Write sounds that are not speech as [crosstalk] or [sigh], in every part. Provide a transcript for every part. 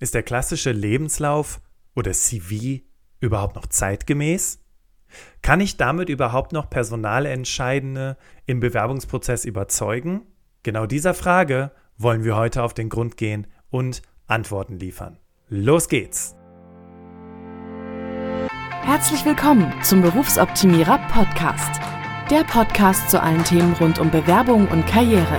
Ist der klassische Lebenslauf oder CV überhaupt noch zeitgemäß? Kann ich damit überhaupt noch Personalentscheidende im Bewerbungsprozess überzeugen? Genau dieser Frage wollen wir heute auf den Grund gehen und Antworten liefern. Los geht's! Herzlich willkommen zum Berufsoptimierer Podcast. Der Podcast zu allen Themen rund um Bewerbung und Karriere.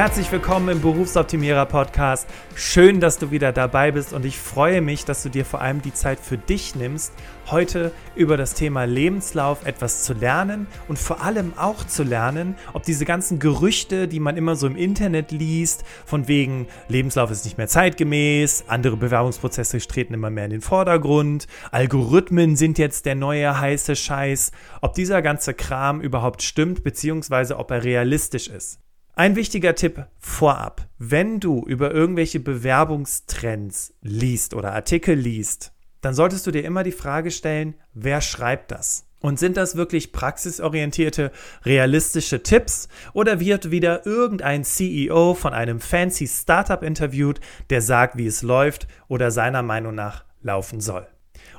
Herzlich willkommen im Berufsoptimierer Podcast. Schön, dass du wieder dabei bist und ich freue mich, dass du dir vor allem die Zeit für dich nimmst, heute über das Thema Lebenslauf etwas zu lernen und vor allem auch zu lernen, ob diese ganzen Gerüchte, die man immer so im Internet liest, von wegen Lebenslauf ist nicht mehr zeitgemäß, andere Bewerbungsprozesse treten immer mehr in den Vordergrund, Algorithmen sind jetzt der neue heiße Scheiß, ob dieser ganze Kram überhaupt stimmt, beziehungsweise ob er realistisch ist. Ein wichtiger Tipp vorab. Wenn du über irgendwelche Bewerbungstrends liest oder Artikel liest, dann solltest du dir immer die Frage stellen, wer schreibt das? Und sind das wirklich praxisorientierte, realistische Tipps oder wird wieder irgendein CEO von einem fancy Startup interviewt, der sagt, wie es läuft oder seiner Meinung nach laufen soll?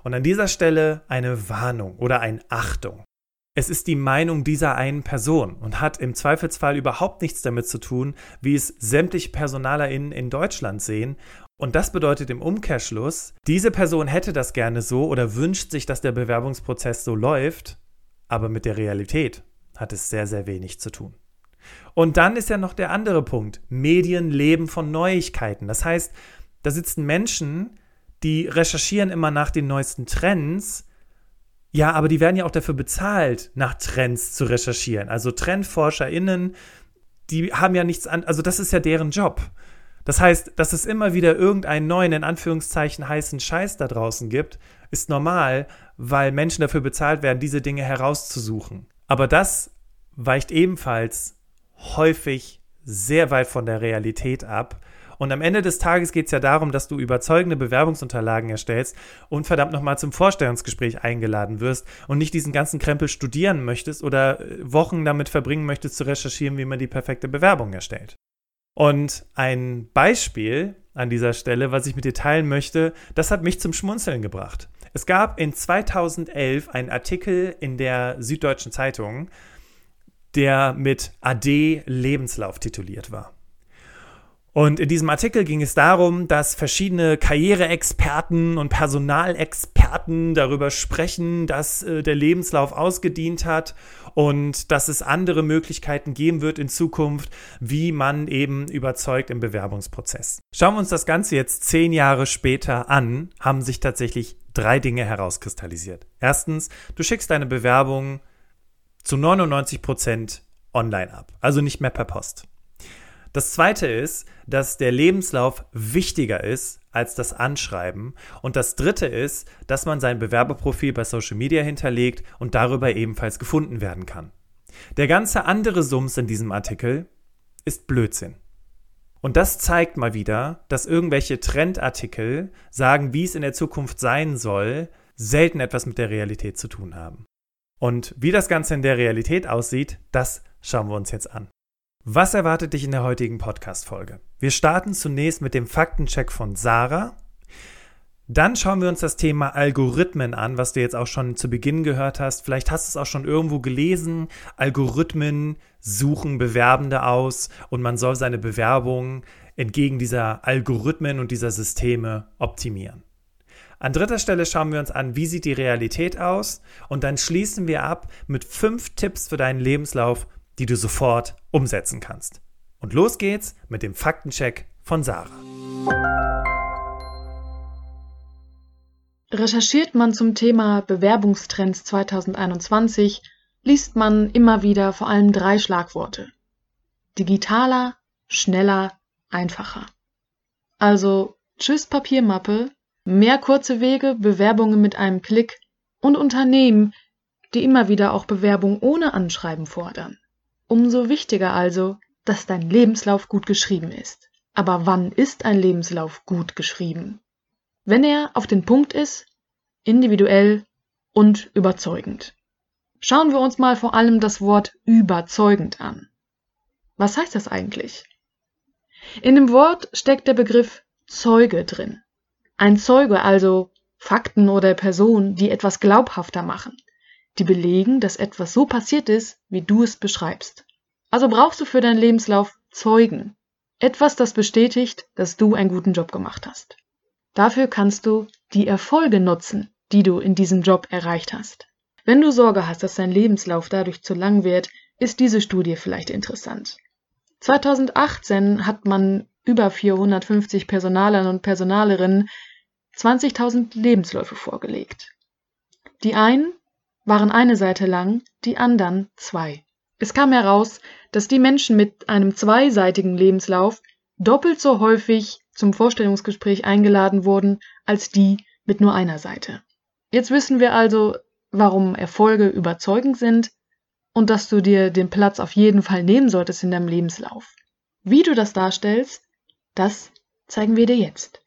Und an dieser Stelle eine Warnung oder ein Achtung. Es ist die Meinung dieser einen Person und hat im Zweifelsfall überhaupt nichts damit zu tun, wie es sämtliche PersonalerInnen in Deutschland sehen. Und das bedeutet im Umkehrschluss, diese Person hätte das gerne so oder wünscht sich, dass der Bewerbungsprozess so läuft, aber mit der Realität hat es sehr, sehr wenig zu tun. Und dann ist ja noch der andere Punkt. Medien leben von Neuigkeiten. Das heißt, da sitzen Menschen, die recherchieren immer nach den neuesten Trends, ja, aber die werden ja auch dafür bezahlt, nach Trends zu recherchieren. Also TrendforscherInnen, die haben ja nichts an, also das ist ja deren Job. Das heißt, dass es immer wieder irgendeinen neuen, in Anführungszeichen, heißen Scheiß da draußen gibt, ist normal, weil Menschen dafür bezahlt werden, diese Dinge herauszusuchen. Aber das weicht ebenfalls häufig sehr weit von der Realität ab und am Ende des Tages geht es ja darum, dass du überzeugende Bewerbungsunterlagen erstellst und verdammt nochmal zum Vorstellungsgespräch eingeladen wirst und nicht diesen ganzen Krempel studieren möchtest oder äh, Wochen damit verbringen möchtest zu recherchieren, wie man die perfekte Bewerbung erstellt. Und ein Beispiel an dieser Stelle, was ich mit dir teilen möchte, das hat mich zum Schmunzeln gebracht. Es gab in 2011 einen Artikel in der Süddeutschen Zeitung, der mit AD Lebenslauf tituliert war. Und in diesem Artikel ging es darum, dass verschiedene Karriereexperten und Personalexperten darüber sprechen, dass äh, der Lebenslauf ausgedient hat und dass es andere Möglichkeiten geben wird in Zukunft, wie man eben überzeugt im Bewerbungsprozess. Schauen wir uns das Ganze jetzt zehn Jahre später an, haben sich tatsächlich drei Dinge herauskristallisiert. Erstens, du schickst deine Bewerbung zu 99 Prozent online ab, also nicht mehr per Post. Das zweite ist, dass der Lebenslauf wichtiger ist als das Anschreiben. Und das dritte ist, dass man sein Bewerberprofil bei Social Media hinterlegt und darüber ebenfalls gefunden werden kann. Der ganze andere Sums in diesem Artikel ist Blödsinn. Und das zeigt mal wieder, dass irgendwelche Trendartikel sagen, wie es in der Zukunft sein soll, selten etwas mit der Realität zu tun haben. Und wie das Ganze in der Realität aussieht, das schauen wir uns jetzt an. Was erwartet dich in der heutigen Podcast-Folge? Wir starten zunächst mit dem Faktencheck von Sarah. Dann schauen wir uns das Thema Algorithmen an, was du jetzt auch schon zu Beginn gehört hast. Vielleicht hast du es auch schon irgendwo gelesen. Algorithmen suchen Bewerbende aus und man soll seine Bewerbung entgegen dieser Algorithmen und dieser Systeme optimieren. An dritter Stelle schauen wir uns an, wie sieht die Realität aus und dann schließen wir ab mit fünf Tipps für deinen Lebenslauf, die du sofort umsetzen kannst. Und los geht's mit dem Faktencheck von Sarah. Recherchiert man zum Thema Bewerbungstrends 2021, liest man immer wieder vor allem drei Schlagworte. Digitaler, schneller, einfacher. Also Tschüss Papiermappe, mehr kurze Wege, Bewerbungen mit einem Klick und Unternehmen, die immer wieder auch Bewerbung ohne Anschreiben fordern. Umso wichtiger also, dass dein Lebenslauf gut geschrieben ist. Aber wann ist ein Lebenslauf gut geschrieben? Wenn er auf den Punkt ist, individuell und überzeugend. Schauen wir uns mal vor allem das Wort überzeugend an. Was heißt das eigentlich? In dem Wort steckt der Begriff Zeuge drin. Ein Zeuge, also Fakten oder Personen, die etwas glaubhafter machen, die belegen, dass etwas so passiert ist, wie du es beschreibst. Also brauchst du für deinen Lebenslauf Zeugen. Etwas, das bestätigt, dass du einen guten Job gemacht hast. Dafür kannst du die Erfolge nutzen, die du in diesem Job erreicht hast. Wenn du Sorge hast, dass dein Lebenslauf dadurch zu lang wird, ist diese Studie vielleicht interessant. 2018 hat man über 450 Personalern und Personalerinnen 20.000 Lebensläufe vorgelegt. Die einen waren eine Seite lang, die anderen zwei. Es kam heraus, dass die Menschen mit einem zweiseitigen Lebenslauf doppelt so häufig zum Vorstellungsgespräch eingeladen wurden als die mit nur einer Seite. Jetzt wissen wir also, warum Erfolge überzeugend sind und dass du dir den Platz auf jeden Fall nehmen solltest in deinem Lebenslauf. Wie du das darstellst, das zeigen wir dir jetzt.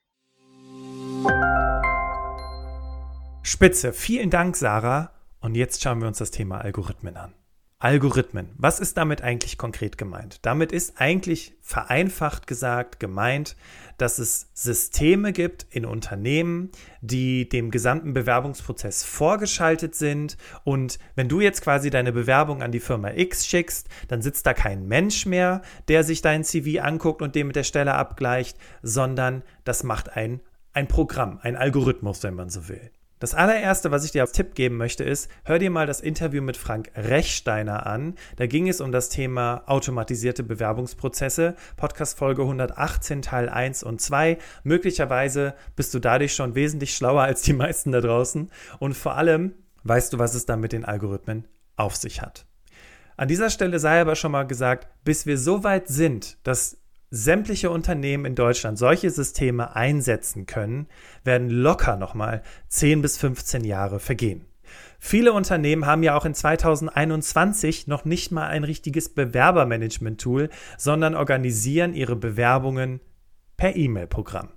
Spitze, vielen Dank, Sarah. Und jetzt schauen wir uns das Thema Algorithmen an. Algorithmen. Was ist damit eigentlich konkret gemeint? Damit ist eigentlich vereinfacht gesagt gemeint, dass es Systeme gibt in Unternehmen, die dem gesamten Bewerbungsprozess vorgeschaltet sind. Und wenn du jetzt quasi deine Bewerbung an die Firma X schickst, dann sitzt da kein Mensch mehr, der sich dein CV anguckt und den mit der Stelle abgleicht, sondern das macht ein, ein Programm, ein Algorithmus, wenn man so will. Das allererste, was ich dir als Tipp geben möchte, ist, hör dir mal das Interview mit Frank Rechsteiner an. Da ging es um das Thema automatisierte Bewerbungsprozesse. Podcast Folge 118, Teil 1 und 2. Möglicherweise bist du dadurch schon wesentlich schlauer als die meisten da draußen. Und vor allem weißt du, was es dann mit den Algorithmen auf sich hat. An dieser Stelle sei aber schon mal gesagt, bis wir so weit sind, dass sämtliche Unternehmen in Deutschland solche Systeme einsetzen können, werden locker nochmal 10 bis 15 Jahre vergehen. Viele Unternehmen haben ja auch in 2021 noch nicht mal ein richtiges Bewerbermanagement-Tool, sondern organisieren ihre Bewerbungen per E-Mail-Programm.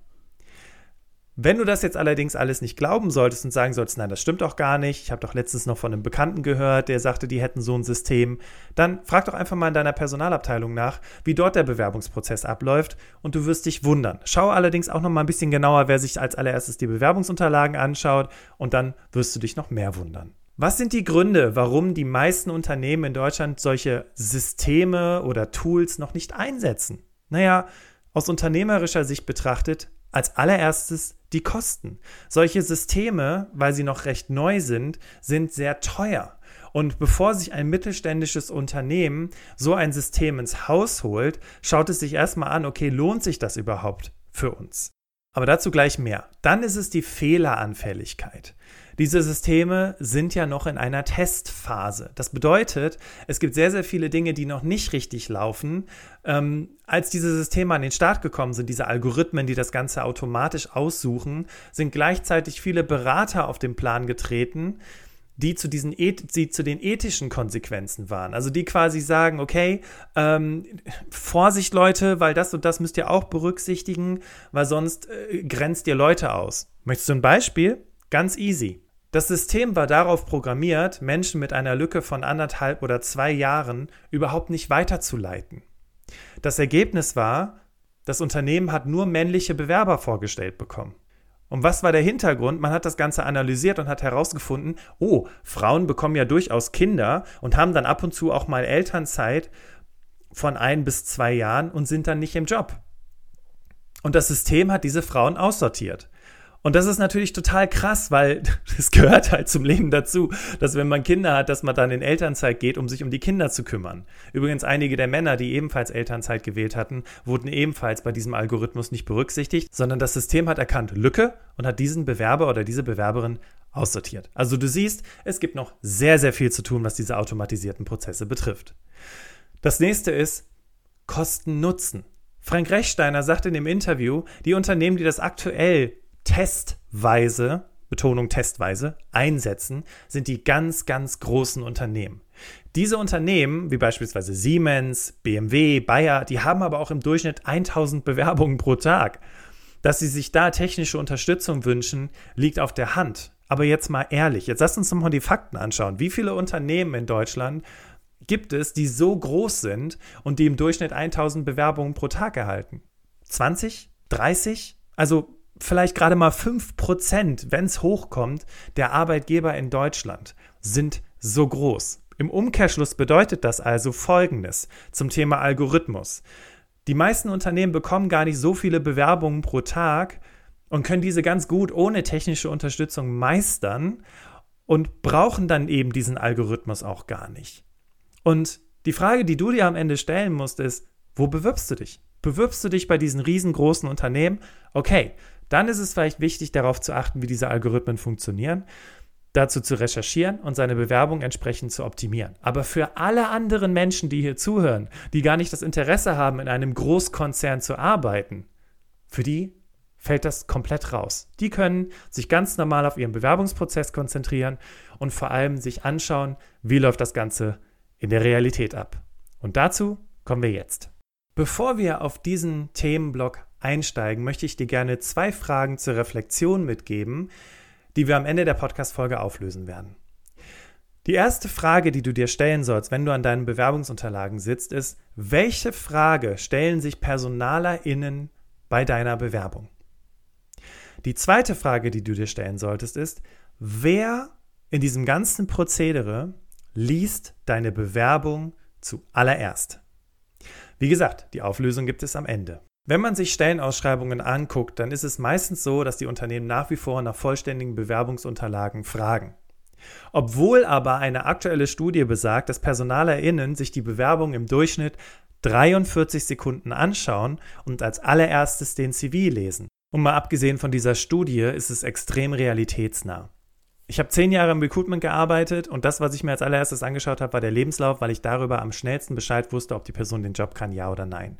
Wenn du das jetzt allerdings alles nicht glauben solltest und sagen solltest, nein, das stimmt doch gar nicht, ich habe doch letztens noch von einem Bekannten gehört, der sagte, die hätten so ein System, dann frag doch einfach mal in deiner Personalabteilung nach, wie dort der Bewerbungsprozess abläuft und du wirst dich wundern. Schau allerdings auch noch mal ein bisschen genauer, wer sich als allererstes die Bewerbungsunterlagen anschaut und dann wirst du dich noch mehr wundern. Was sind die Gründe, warum die meisten Unternehmen in Deutschland solche Systeme oder Tools noch nicht einsetzen? Naja, aus unternehmerischer Sicht betrachtet, als allererstes die Kosten. Solche Systeme, weil sie noch recht neu sind, sind sehr teuer. Und bevor sich ein mittelständisches Unternehmen so ein System ins Haus holt, schaut es sich erstmal an, okay, lohnt sich das überhaupt für uns? Aber dazu gleich mehr. Dann ist es die Fehleranfälligkeit. Diese Systeme sind ja noch in einer Testphase. Das bedeutet, es gibt sehr, sehr viele Dinge, die noch nicht richtig laufen. Ähm, als diese Systeme an den Start gekommen sind, diese Algorithmen, die das Ganze automatisch aussuchen, sind gleichzeitig viele Berater auf den Plan getreten, die zu, diesen die zu den ethischen Konsequenzen waren. Also die quasi sagen, okay, ähm, Vorsicht Leute, weil das und das müsst ihr auch berücksichtigen, weil sonst äh, grenzt ihr Leute aus. Möchtest du ein Beispiel? Ganz easy. Das System war darauf programmiert, Menschen mit einer Lücke von anderthalb oder zwei Jahren überhaupt nicht weiterzuleiten. Das Ergebnis war, das Unternehmen hat nur männliche Bewerber vorgestellt bekommen. Und was war der Hintergrund? Man hat das Ganze analysiert und hat herausgefunden, oh, Frauen bekommen ja durchaus Kinder und haben dann ab und zu auch mal Elternzeit von ein bis zwei Jahren und sind dann nicht im Job. Und das System hat diese Frauen aussortiert. Und das ist natürlich total krass, weil [laughs] es gehört halt zum Leben dazu, dass wenn man Kinder hat, dass man dann in Elternzeit geht, um sich um die Kinder zu kümmern. Übrigens, einige der Männer, die ebenfalls Elternzeit gewählt hatten, wurden ebenfalls bei diesem Algorithmus nicht berücksichtigt, sondern das System hat erkannt Lücke und hat diesen Bewerber oder diese Bewerberin aussortiert. Also du siehst, es gibt noch sehr, sehr viel zu tun, was diese automatisierten Prozesse betrifft. Das nächste ist Kosten-Nutzen. Frank Rechsteiner sagt in dem Interview, die Unternehmen, die das aktuell testweise, Betonung testweise, einsetzen, sind die ganz, ganz großen Unternehmen. Diese Unternehmen, wie beispielsweise Siemens, BMW, Bayer, die haben aber auch im Durchschnitt 1000 Bewerbungen pro Tag. Dass sie sich da technische Unterstützung wünschen, liegt auf der Hand. Aber jetzt mal ehrlich, jetzt lasst uns nochmal die Fakten anschauen. Wie viele Unternehmen in Deutschland gibt es, die so groß sind und die im Durchschnitt 1000 Bewerbungen pro Tag erhalten? 20? 30? Also vielleicht gerade mal 5%, wenn es hochkommt, der Arbeitgeber in Deutschland sind so groß. Im Umkehrschluss bedeutet das also Folgendes zum Thema Algorithmus. Die meisten Unternehmen bekommen gar nicht so viele Bewerbungen pro Tag und können diese ganz gut ohne technische Unterstützung meistern und brauchen dann eben diesen Algorithmus auch gar nicht. Und die Frage, die du dir am Ende stellen musst, ist, wo bewirbst du dich? Bewirbst du dich bei diesen riesengroßen Unternehmen? Okay, dann ist es vielleicht wichtig, darauf zu achten, wie diese Algorithmen funktionieren dazu zu recherchieren und seine Bewerbung entsprechend zu optimieren. Aber für alle anderen Menschen, die hier zuhören, die gar nicht das Interesse haben, in einem Großkonzern zu arbeiten, für die fällt das komplett raus. Die können sich ganz normal auf ihren Bewerbungsprozess konzentrieren und vor allem sich anschauen, wie läuft das Ganze in der Realität ab. Und dazu kommen wir jetzt. Bevor wir auf diesen Themenblock einsteigen, möchte ich dir gerne zwei Fragen zur Reflexion mitgeben, die wir am Ende der Podcast-Folge auflösen werden. Die erste Frage, die du dir stellen sollst, wenn du an deinen Bewerbungsunterlagen sitzt, ist, welche Frage stellen sich PersonalerInnen bei deiner Bewerbung? Die zweite Frage, die du dir stellen solltest, ist, wer in diesem ganzen Prozedere liest deine Bewerbung zuallererst? Wie gesagt, die Auflösung gibt es am Ende. Wenn man sich Stellenausschreibungen anguckt, dann ist es meistens so, dass die Unternehmen nach wie vor nach vollständigen Bewerbungsunterlagen fragen. Obwohl aber eine aktuelle Studie besagt, dass PersonalerInnen sich die Bewerbung im Durchschnitt 43 Sekunden anschauen und als allererstes den CV lesen. Und mal abgesehen von dieser Studie ist es extrem realitätsnah. Ich habe zehn Jahre im Recruitment gearbeitet und das, was ich mir als allererstes angeschaut habe, war der Lebenslauf, weil ich darüber am schnellsten Bescheid wusste, ob die Person den Job kann, ja oder nein.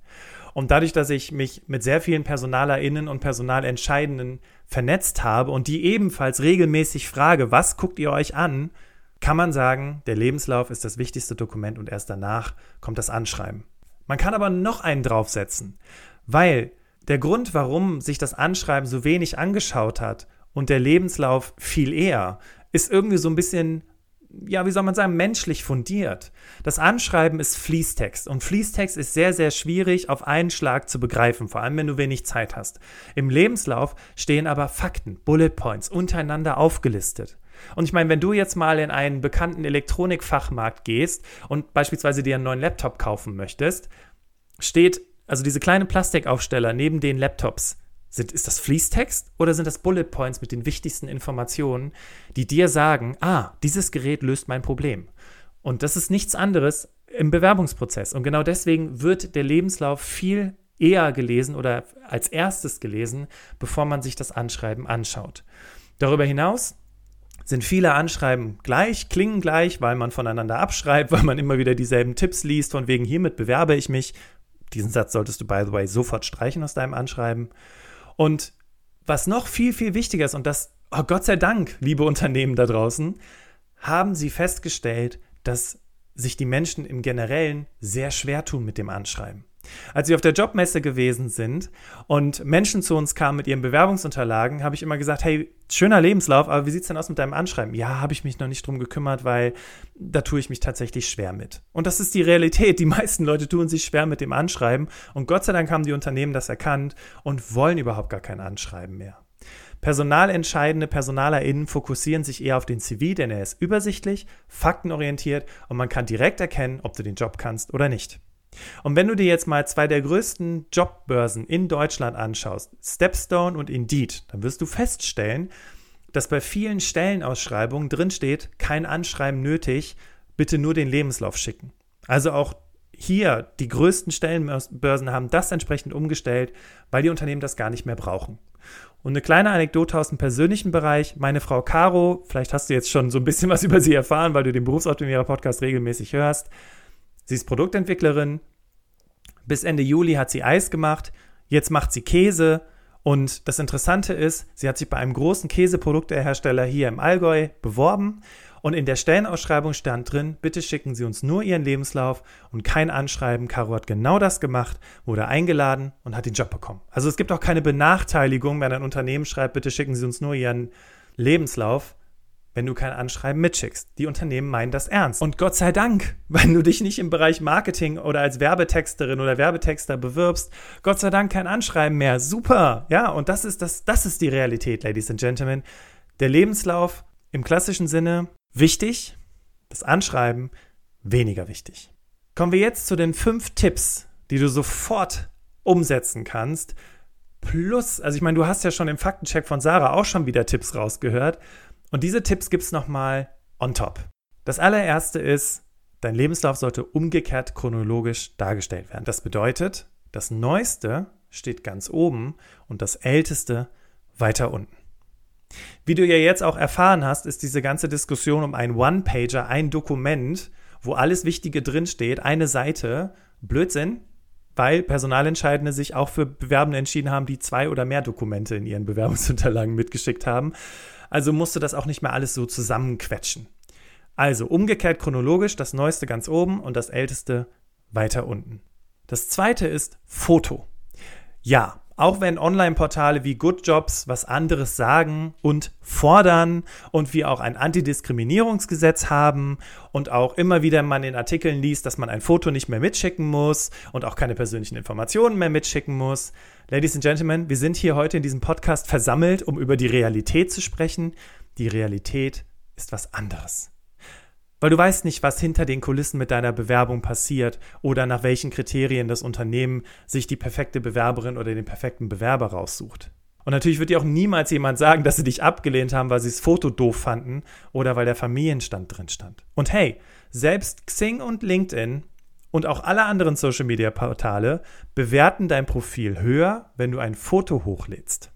Und dadurch, dass ich mich mit sehr vielen PersonalerInnen und Personalentscheidenden vernetzt habe und die ebenfalls regelmäßig frage, was guckt ihr euch an, kann man sagen, der Lebenslauf ist das wichtigste Dokument und erst danach kommt das Anschreiben. Man kann aber noch einen draufsetzen, weil der Grund, warum sich das Anschreiben so wenig angeschaut hat und der Lebenslauf viel eher, ist irgendwie so ein bisschen, ja, wie soll man sagen, menschlich fundiert. Das Anschreiben ist Fließtext und Fließtext ist sehr, sehr schwierig auf einen Schlag zu begreifen, vor allem wenn du wenig Zeit hast. Im Lebenslauf stehen aber Fakten, Bullet Points untereinander aufgelistet. Und ich meine, wenn du jetzt mal in einen bekannten Elektronikfachmarkt gehst und beispielsweise dir einen neuen Laptop kaufen möchtest, steht also diese kleine Plastikaufsteller neben den Laptops sind, ist das Fließtext oder sind das Bullet Points mit den wichtigsten Informationen, die dir sagen, ah, dieses Gerät löst mein Problem? Und das ist nichts anderes im Bewerbungsprozess. Und genau deswegen wird der Lebenslauf viel eher gelesen oder als erstes gelesen, bevor man sich das Anschreiben anschaut. Darüber hinaus sind viele Anschreiben gleich, klingen gleich, weil man voneinander abschreibt, [laughs] weil man immer wieder dieselben Tipps liest, von wegen hiermit bewerbe ich mich. Diesen Satz solltest du, by the way, sofort streichen aus deinem Anschreiben. Und was noch viel, viel wichtiger ist, und das, oh Gott sei Dank, liebe Unternehmen da draußen, haben sie festgestellt, dass sich die Menschen im Generellen sehr schwer tun mit dem Anschreiben. Als wir auf der Jobmesse gewesen sind und Menschen zu uns kamen mit ihren Bewerbungsunterlagen, habe ich immer gesagt, hey, schöner Lebenslauf, aber wie sieht es denn aus mit deinem Anschreiben? Ja, habe ich mich noch nicht drum gekümmert, weil da tue ich mich tatsächlich schwer mit. Und das ist die Realität. Die meisten Leute tun sich schwer mit dem Anschreiben und Gott sei Dank haben die Unternehmen das erkannt und wollen überhaupt gar kein Anschreiben mehr. Personalentscheidende PersonalerInnen fokussieren sich eher auf den CV, denn er ist übersichtlich, faktenorientiert und man kann direkt erkennen, ob du den Job kannst oder nicht. Und wenn du dir jetzt mal zwei der größten Jobbörsen in Deutschland anschaust, Stepstone und Indeed, dann wirst du feststellen, dass bei vielen Stellenausschreibungen drinsteht, kein Anschreiben nötig, bitte nur den Lebenslauf schicken. Also auch hier, die größten Stellenbörsen haben das entsprechend umgestellt, weil die Unternehmen das gar nicht mehr brauchen. Und eine kleine Anekdote aus dem persönlichen Bereich. Meine Frau Caro, vielleicht hast du jetzt schon so ein bisschen was [laughs] über sie erfahren, weil du den Berufsoptimierer Podcast regelmäßig hörst. Sie ist Produktentwicklerin, Bis Ende Juli hat sie Eis gemacht, jetzt macht sie Käse. Und das Interessante ist, sie hat sich bei einem großen Käseproduktehersteller hier im Allgäu beworben und in der Stellenausschreibung stand drin, bitte schicken Sie uns nur Ihren Lebenslauf und kein Anschreiben. Caro hat genau das gemacht, wurde eingeladen und hat den Job bekommen. Also es gibt auch keine Benachteiligung, wenn ein Unternehmen schreibt, bitte schicken Sie uns nur Ihren Lebenslauf, wenn du kein Anschreiben mitschickst. Die Unternehmen meinen das ernst. Und Gott sei Dank, [laughs] wenn du dich nicht im Bereich Marketing oder als Werbetexterin oder Werbetexter bewirbst, Gott sei Dank kein Anschreiben mehr. Super. Ja, und das ist das, das ist die Realität, Ladies and Gentlemen. Der Lebenslauf im klassischen Sinne wichtig, das Anschreiben weniger wichtig. Kommen wir jetzt zu den fünf Tipps, die du sofort umsetzen kannst. Plus, also ich meine, du hast ja schon im Faktencheck von Sarah auch schon wieder Tipps rausgehört. Und diese Tipps gibt es nochmal on top. Das allererste ist, dein Lebenslauf sollte umgekehrt chronologisch dargestellt werden. Das bedeutet, das Neueste steht ganz oben und das Älteste weiter unten. Wie du ja jetzt auch erfahren hast, ist diese ganze Diskussion um einen One-Pager, ein Dokument, wo alles Wichtige drinsteht, eine Seite, Blödsinn, weil Personalentscheidende sich auch für Bewerbende entschieden haben, die zwei oder mehr Dokumente in ihren Bewerbungsunterlagen mitgeschickt haben. Also musste das auch nicht mehr alles so zusammenquetschen. Also umgekehrt chronologisch das Neueste ganz oben und das Älteste weiter unten. Das zweite ist Foto. Ja, auch wenn Online-Portale wie Good Jobs was anderes sagen und fordern und wir auch ein Antidiskriminierungsgesetz haben und auch immer wieder man in Artikeln liest, dass man ein Foto nicht mehr mitschicken muss und auch keine persönlichen Informationen mehr mitschicken muss. Ladies and Gentlemen, wir sind hier heute in diesem Podcast versammelt, um über die Realität zu sprechen. Die Realität ist was anderes. Weil du weißt nicht, was hinter den Kulissen mit deiner Bewerbung passiert oder nach welchen Kriterien das Unternehmen sich die perfekte Bewerberin oder den perfekten Bewerber raussucht. Und natürlich wird dir auch niemals jemand sagen, dass sie dich abgelehnt haben, weil sie das Foto doof fanden oder weil der Familienstand drin stand. Und hey, selbst Xing und LinkedIn und auch alle anderen Social Media Portale bewerten dein Profil höher, wenn du ein Foto hochlädst.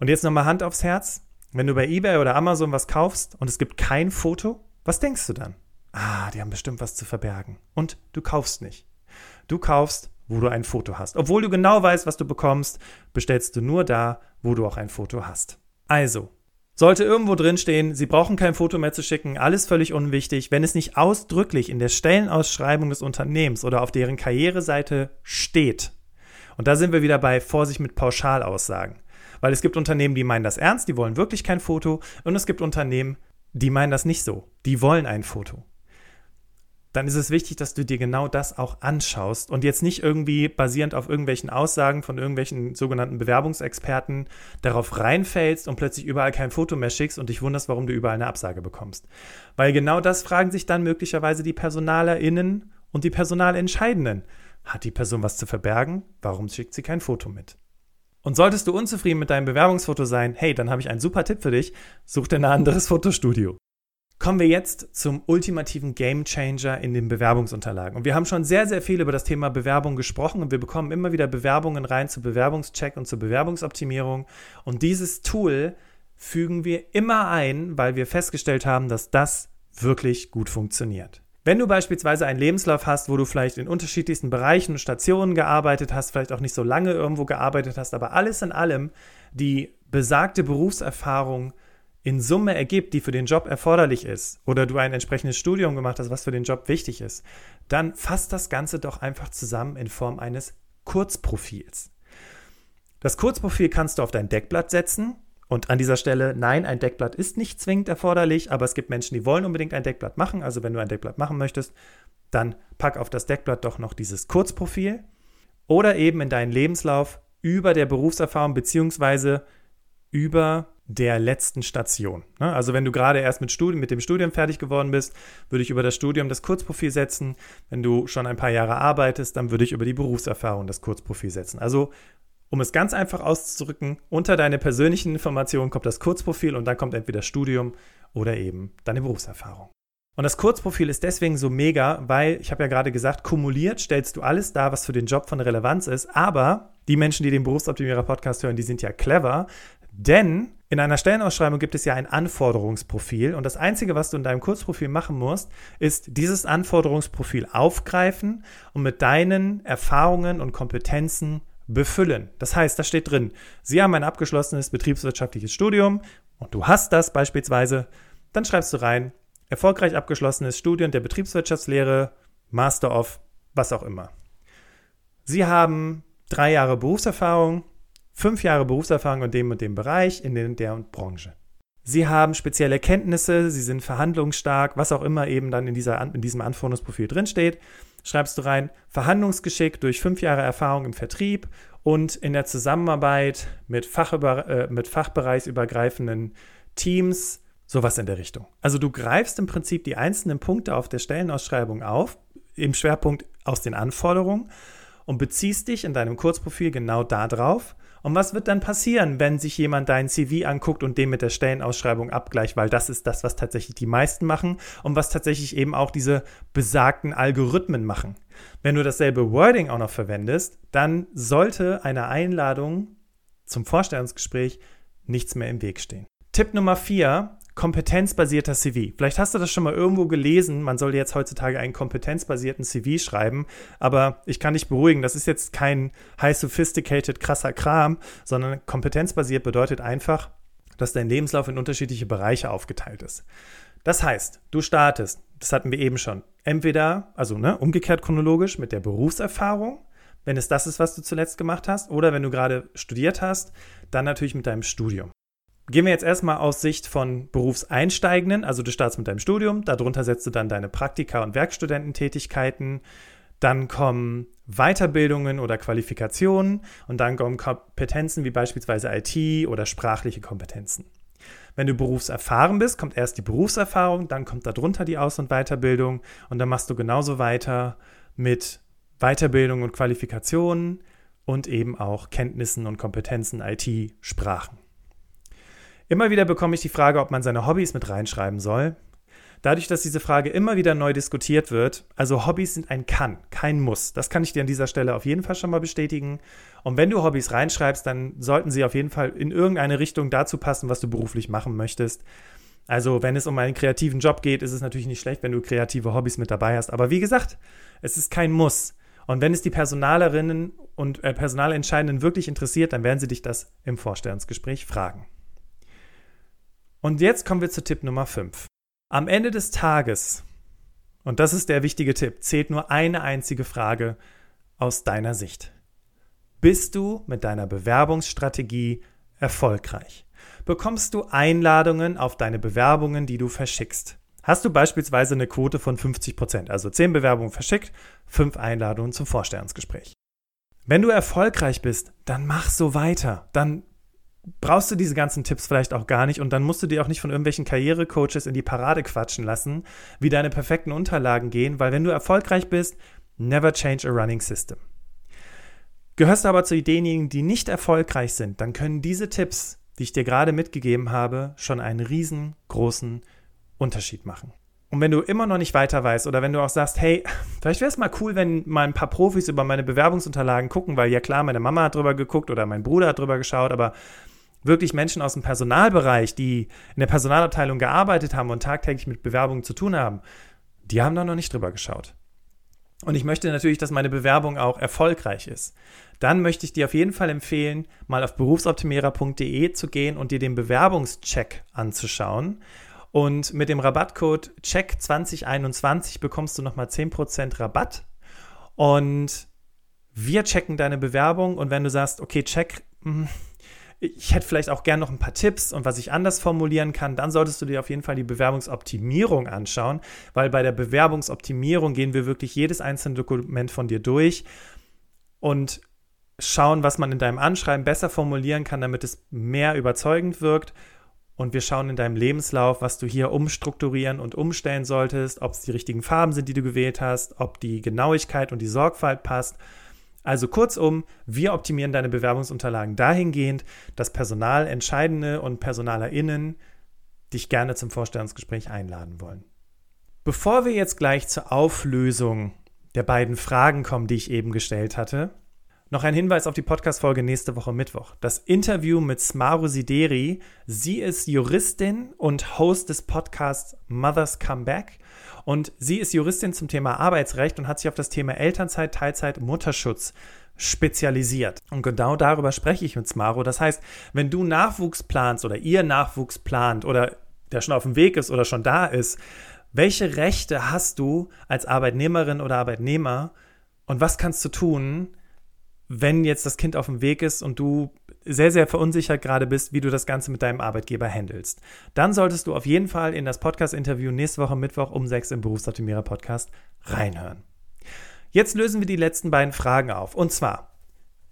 Und jetzt nochmal Hand aufs Herz. Wenn du bei eBay oder Amazon was kaufst und es gibt kein Foto, was denkst du dann? Ah, die haben bestimmt was zu verbergen. Und du kaufst nicht. Du kaufst, wo du ein Foto hast. Obwohl du genau weißt, was du bekommst, bestellst du nur da, wo du auch ein Foto hast. Also, sollte irgendwo drinstehen, Sie brauchen kein Foto mehr zu schicken, alles völlig unwichtig, wenn es nicht ausdrücklich in der Stellenausschreibung des Unternehmens oder auf deren Karriereseite steht. Und da sind wir wieder bei Vorsicht mit Pauschalaussagen. Weil es gibt Unternehmen, die meinen das ernst, die wollen wirklich kein Foto. Und es gibt Unternehmen, die meinen das nicht so. Die wollen ein Foto dann ist es wichtig, dass du dir genau das auch anschaust und jetzt nicht irgendwie basierend auf irgendwelchen Aussagen von irgendwelchen sogenannten Bewerbungsexperten darauf reinfällst und plötzlich überall kein Foto mehr schickst und dich wunderst, warum du überall eine Absage bekommst. Weil genau das fragen sich dann möglicherweise die PersonalerInnen und die Personalentscheidenden. Hat die Person was zu verbergen? Warum schickt sie kein Foto mit? Und solltest du unzufrieden mit deinem Bewerbungsfoto sein, hey, dann habe ich einen super Tipp für dich. Such dir ein anderes Fotostudio. Kommen wir jetzt zum ultimativen Gamechanger in den Bewerbungsunterlagen. Und wir haben schon sehr, sehr viel über das Thema Bewerbung gesprochen und wir bekommen immer wieder Bewerbungen rein zu Bewerbungscheck und zur Bewerbungsoptimierung. Und dieses Tool fügen wir immer ein, weil wir festgestellt haben, dass das wirklich gut funktioniert. Wenn du beispielsweise einen Lebenslauf hast, wo du vielleicht in unterschiedlichsten Bereichen und Stationen gearbeitet hast, vielleicht auch nicht so lange irgendwo gearbeitet hast, aber alles in allem die besagte Berufserfahrung in Summe ergibt, die für den Job erforderlich ist, oder du ein entsprechendes Studium gemacht hast, was für den Job wichtig ist, dann fasst das Ganze doch einfach zusammen in Form eines Kurzprofils. Das Kurzprofil kannst du auf dein Deckblatt setzen. Und an dieser Stelle, nein, ein Deckblatt ist nicht zwingend erforderlich, aber es gibt Menschen, die wollen unbedingt ein Deckblatt machen. Also wenn du ein Deckblatt machen möchtest, dann pack auf das Deckblatt doch noch dieses Kurzprofil oder eben in deinen Lebenslauf über der Berufserfahrung beziehungsweise über der letzten Station. Ne? Also wenn du gerade erst mit, Studium, mit dem Studium fertig geworden bist, würde ich über das Studium das Kurzprofil setzen. Wenn du schon ein paar Jahre arbeitest, dann würde ich über die Berufserfahrung das Kurzprofil setzen. Also um es ganz einfach auszudrücken, unter deine persönlichen Informationen kommt das Kurzprofil und dann kommt entweder Studium oder eben deine Berufserfahrung. Und das Kurzprofil ist deswegen so mega, weil, ich habe ja gerade gesagt, kumuliert stellst du alles dar, was für den Job von Relevanz ist. Aber die Menschen, die den Berufsoptimierer Podcast hören, die sind ja clever, denn In einer Stellenausschreibung gibt es ja ein Anforderungsprofil und das Einzige, was du in deinem Kurzprofil machen musst, ist dieses Anforderungsprofil aufgreifen und mit deinen Erfahrungen und Kompetenzen befüllen. Das heißt, da steht drin, Sie haben ein abgeschlossenes betriebswirtschaftliches Studium und du hast das beispielsweise, dann schreibst du rein, erfolgreich abgeschlossenes Studium der Betriebswirtschaftslehre, Master of, was auch immer. Sie haben drei Jahre Berufserfahrung, fünf Jahre Berufserfahrung in dem und dem Bereich, in der, der und Branche. Sie haben spezielle Kenntnisse, Sie sind verhandlungsstark, was auch immer eben dann in, dieser, in diesem Anforderungsprofil drinsteht. Schreibst du rein, Verhandlungsgeschick durch fünf Jahre Erfahrung im Vertrieb und in der Zusammenarbeit mit, Fachüber, äh, mit fachbereichsübergreifenden Teams, sowas in der Richtung. Also du greifst im Prinzip die einzelnen Punkte auf der Stellenausschreibung auf, im Schwerpunkt aus den Anforderungen und beziehst dich in deinem Kurzprofil genau darauf und was wird dann passieren, wenn sich jemand dein CV anguckt und den mit der Stellenausschreibung abgleicht? Weil das ist das, was tatsächlich die meisten machen und was tatsächlich eben auch diese besagten Algorithmen machen. Wenn du dasselbe Wording auch noch verwendest, dann sollte einer Einladung zum Vorstellungsgespräch nichts mehr im Weg stehen. Tipp Nummer vier: kompetenzbasierter CV. Vielleicht hast du das schon mal irgendwo gelesen, man soll jetzt heutzutage einen kompetenzbasierten CV schreiben, aber ich kann dich beruhigen, das ist jetzt kein high sophisticated krasser Kram, sondern kompetenzbasiert bedeutet einfach, dass dein Lebenslauf in unterschiedliche Bereiche aufgeteilt ist. Das heißt, du startest, das hatten wir eben schon, entweder, also ne, umgekehrt chronologisch mit der Berufserfahrung, wenn es das ist, was du zuletzt gemacht hast, oder wenn du gerade studiert hast, dann natürlich mit deinem Studium. Gehen wir jetzt erstmal aus Sicht von Berufseinsteigenden. Also du startest mit deinem Studium, darunter setzt du dann deine Praktika- und Werkstudententätigkeiten. Dann kommen Weiterbildungen oder Qualifikationen und dann kommen Kompetenzen wie beispielsweise IT oder sprachliche Kompetenzen. Wenn du berufserfahren bist, kommt erst die Berufserfahrung, dann kommt darunter die Aus- und Weiterbildung und dann machst du genauso weiter mit Weiterbildung und Qualifikationen und eben auch Kenntnissen und Kompetenzen IT, Sprachen. Immer wieder bekomme ich die Frage, ob man seine Hobbys mit reinschreiben soll. Dadurch, dass diese Frage immer wieder neu diskutiert wird, also Hobbys sind ein Kann, kein Muss. Das kann ich dir an dieser Stelle auf jeden Fall schon mal bestätigen. Und wenn du Hobbys reinschreibst, dann sollten sie auf jeden Fall in irgendeine Richtung dazu passen, was du beruflich machen möchtest. Also, wenn es um einen kreativen Job geht, ist es natürlich nicht schlecht, wenn du kreative Hobbys mit dabei hast. Aber wie gesagt, es ist kein Muss. Und wenn es die Personalerinnen und äh, Personalentscheidenden wirklich interessiert, dann werden sie dich das im Vorstellungsgespräch fragen. Und jetzt kommen wir zu Tipp Nummer 5. Am Ende des Tages, und das ist der wichtige Tipp, zählt nur eine einzige Frage aus deiner Sicht. Bist du mit deiner Bewerbungsstrategie erfolgreich? Bekommst du Einladungen auf deine Bewerbungen, die du verschickst? Hast du beispielsweise eine Quote von 50 Prozent, also 10 Bewerbungen verschickt, 5 Einladungen zum Vorstellungsgespräch? Wenn du erfolgreich bist, dann mach so weiter. Dann brauchst du diese ganzen Tipps vielleicht auch gar nicht und dann musst du dir auch nicht von irgendwelchen Karrierecoaches in die Parade quatschen lassen, wie deine perfekten Unterlagen gehen, weil wenn du erfolgreich bist, never change a running system. Gehörst du aber zu denjenigen, die nicht erfolgreich sind, dann können diese Tipps, die ich dir gerade mitgegeben habe, schon einen riesengroßen Unterschied machen. Und wenn du immer noch nicht weiter weißt oder wenn du auch sagst, hey, vielleicht wäre es mal cool, wenn mal ein paar Profis über meine Bewerbungsunterlagen gucken, weil ja klar, meine Mama hat drüber geguckt oder mein Bruder hat drüber geschaut, aber wirklich Menschen aus dem Personalbereich, die in der Personalabteilung gearbeitet haben und tagtäglich mit Bewerbungen zu tun haben, die haben da noch nicht drüber geschaut. Und ich möchte natürlich, dass meine Bewerbung auch erfolgreich ist. Dann möchte ich dir auf jeden Fall empfehlen, mal auf berufsoptimierer.de zu gehen und dir den Bewerbungscheck anzuschauen. Und mit dem Rabattcode CHECK2021 bekommst du nochmal 10% Rabatt. Und wir checken deine Bewerbung und wenn du sagst, okay, check, hm, ich hätte vielleicht auch gern noch ein paar Tipps und was ich anders formulieren kann, dann solltest du dir auf jeden Fall die Bewerbungsoptimierung anschauen, weil bei der Bewerbungsoptimierung gehen wir wirklich jedes einzelne Dokument von dir durch und schauen, was man in deinem Anschreiben besser formulieren kann, damit es mehr überzeugend wirkt. Und wir schauen in deinem Lebenslauf, was du hier umstrukturieren und umstellen solltest, ob es die richtigen Farben sind, die du gewählt hast, ob die Genauigkeit und die Sorgfalt passt also kurzum, wir optimieren deine Bewerbungsunterlagen dahingehend, dass Personalentscheidende und PersonalerInnen dich gerne zum Vorstellungsgespräch einladen wollen. Bevor wir jetzt gleich zur Auflösung der beiden Fragen kommen, die ich eben gestellt hatte, Noch ein Hinweis auf die Podcast-Folge nächste Woche Mittwoch. Das Interview mit Smaru Sideri. Sie ist Juristin und Host des Podcasts Mothers Come Back. Und sie ist Juristin zum Thema Arbeitsrecht und hat sich auf das Thema Elternzeit, Teilzeit, Mutterschutz spezialisiert. Und genau darüber spreche ich mit Smaro. Das heißt, wenn du Nachwuchs planst oder ihr Nachwuchs plant oder der schon auf dem Weg ist oder schon da ist, welche Rechte hast du als Arbeitnehmerin oder Arbeitnehmer und was kannst du tun, wenn jetzt das Kind auf dem Weg ist und du sehr, sehr verunsichert gerade bist, wie du das Ganze mit deinem Arbeitgeber handelst, dann solltest du auf jeden Fall in das Podcast-Interview nächste Woche Mittwoch um 6 im Berufsoptimierer Podcast reinhören. Jetzt lösen wir die letzten beiden Fragen auf. Und zwar,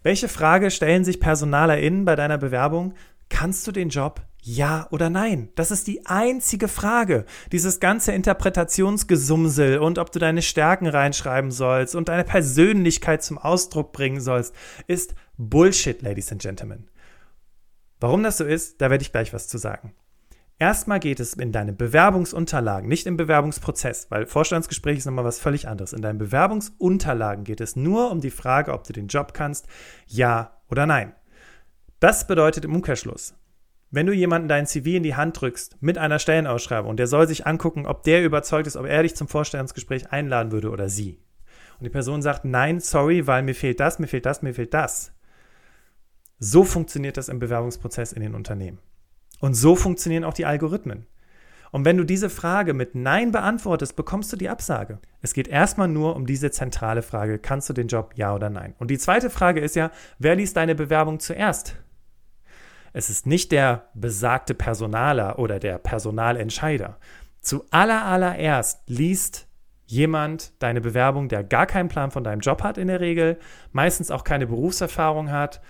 welche Frage stellen sich PersonalerInnen bei deiner Bewerbung? Kannst du den Job ja oder nein? Das ist die einzige Frage. Dieses ganze Interpretationsgesumsel und ob du deine Stärken reinschreiben sollst und deine Persönlichkeit zum Ausdruck bringen sollst, ist Bullshit, Ladies and Gentlemen. Warum das so ist, da werde ich gleich was zu sagen. Erstmal geht es in deine Bewerbungsunterlagen, nicht im Bewerbungsprozess, weil Vorstandsgespräch ist nochmal was völlig anderes. In deinen Bewerbungsunterlagen geht es nur um die Frage, ob du den Job kannst, ja oder nein. Das bedeutet im Umkehrschluss, wenn du jemanden dein CV in die Hand drückst mit einer Stellenausschreibung und der soll sich angucken, ob der überzeugt ist, ob er dich zum Vorstellungsgespräch einladen würde oder sie. Und die Person sagt, nein, sorry, weil mir fehlt das, mir fehlt das, mir fehlt das. So funktioniert das im Bewerbungsprozess in den Unternehmen. Und so funktionieren auch die Algorithmen. Und wenn du diese Frage mit Nein beantwortest, bekommst du die Absage. Es geht erstmal nur um diese zentrale Frage, kannst du den Job ja oder nein? Und die zweite Frage ist ja, wer liest deine Bewerbung zuerst? Es ist nicht der besagte Personaler oder der Personalentscheider. Zu allerallererst liest jemand deine Bewerbung, der gar keinen Plan von deinem Job hat in der Regel, meistens auch keine Berufserfahrung hat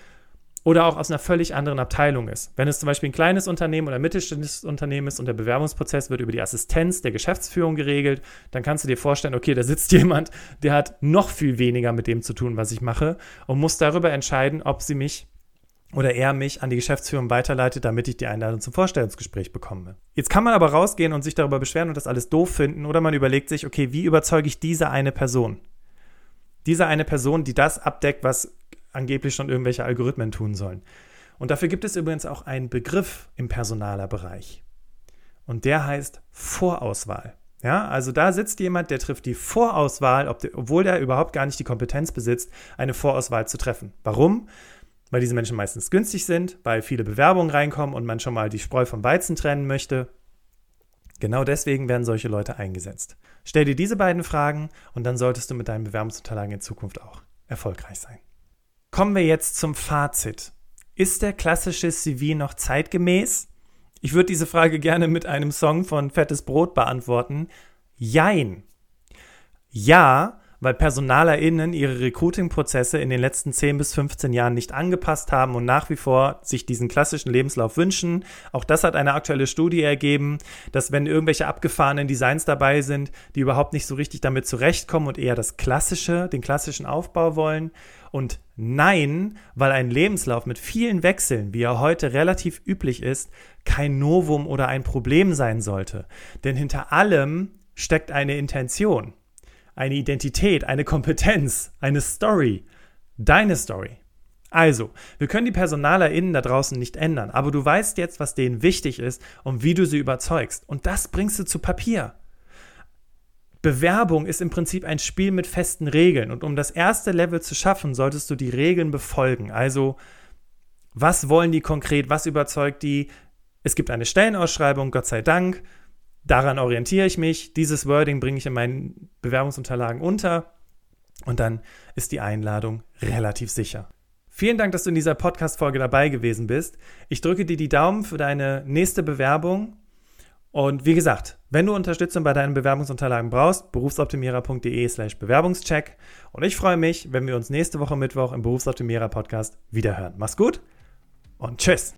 oder auch aus einer völlig anderen Abteilung ist. Wenn es zum Beispiel ein kleines Unternehmen oder ein mittelständisches Unternehmen ist und der Bewerbungsprozess wird über die Assistenz der Geschäftsführung geregelt, dann kannst du dir vorstellen, okay, da sitzt [laughs] jemand, der hat noch viel weniger mit dem zu tun, was ich mache und muss darüber entscheiden, ob sie mich oder er mich an die Geschäftsführung weiterleitet, damit ich die Einladung zum Vorstellungsgespräch bekomme. Jetzt kann man aber rausgehen und sich darüber beschweren und das alles doof finden oder man überlegt sich, okay, wie überzeuge ich diese eine Person? Diese eine Person, die das abdeckt, was angeblich schon irgendwelche Algorithmen tun sollen. Und dafür gibt es übrigens auch einen Begriff im Personalerbereich. Und der heißt Vorauswahl. Ja, also da sitzt jemand, der trifft die Vorauswahl, obwohl der überhaupt gar nicht die Kompetenz besitzt, eine Vorauswahl zu treffen. Warum? Weil diese Menschen meistens günstig sind, weil viele Bewerbungen reinkommen und man schon mal die Spreu vom Weizen trennen möchte. Genau deswegen werden solche Leute eingesetzt. Stell dir diese beiden Fragen und dann solltest du mit deinen Bewerbungsunterlagen in Zukunft auch erfolgreich sein. Kommen wir jetzt zum Fazit. Ist der klassische CV noch zeitgemäß? Ich würde diese Frage gerne mit einem Song von Fettes Brot beantworten. Jein. Ja, weil PersonalerInnen ihre Recruiting-Prozesse in den letzten 10 bis 15 Jahren nicht angepasst haben und nach wie vor sich diesen klassischen Lebenslauf wünschen. Auch das hat eine aktuelle Studie ergeben, dass wenn irgendwelche abgefahrenen Designs dabei sind, die überhaupt nicht so richtig damit zurechtkommen und eher das klassische, den klassischen Aufbau wollen. Und nein, weil ein Lebenslauf mit vielen Wechseln, wie er heute relativ üblich ist, kein Novum oder ein Problem sein sollte. Denn hinter allem steckt eine Intention eine Identität, eine Kompetenz, eine Story, deine Story. Also, wir können die PersonalerInnen da draußen nicht ändern, aber du weißt jetzt, was denen wichtig ist und wie du sie überzeugst. Und das bringst du zu Papier. Bewerbung ist im Prinzip ein Spiel mit festen Regeln. Und um das erste Level zu schaffen, solltest du die Regeln befolgen. Also, was wollen die konkret? Was überzeugt die? Es gibt eine Stellenausschreibung, Gott sei Dank. Daran orientiere ich mich. Dieses Wording bringe ich in meinen Bewerbungsunterlagen unter. Und dann ist die Einladung relativ sicher. Vielen Dank, dass du in dieser Podcast-Folge dabei gewesen bist. Ich drücke dir die Daumen für deine nächste Bewerbung. Und wie gesagt, wenn du Unterstützung bei deinen Bewerbungsunterlagen brauchst, berufsoptimierer.de slash Bewerbungscheck. Und ich freue mich, wenn wir uns nächste Woche Mittwoch im Berufsoptimierer Podcast wiederhören. Mach's gut und tschüss.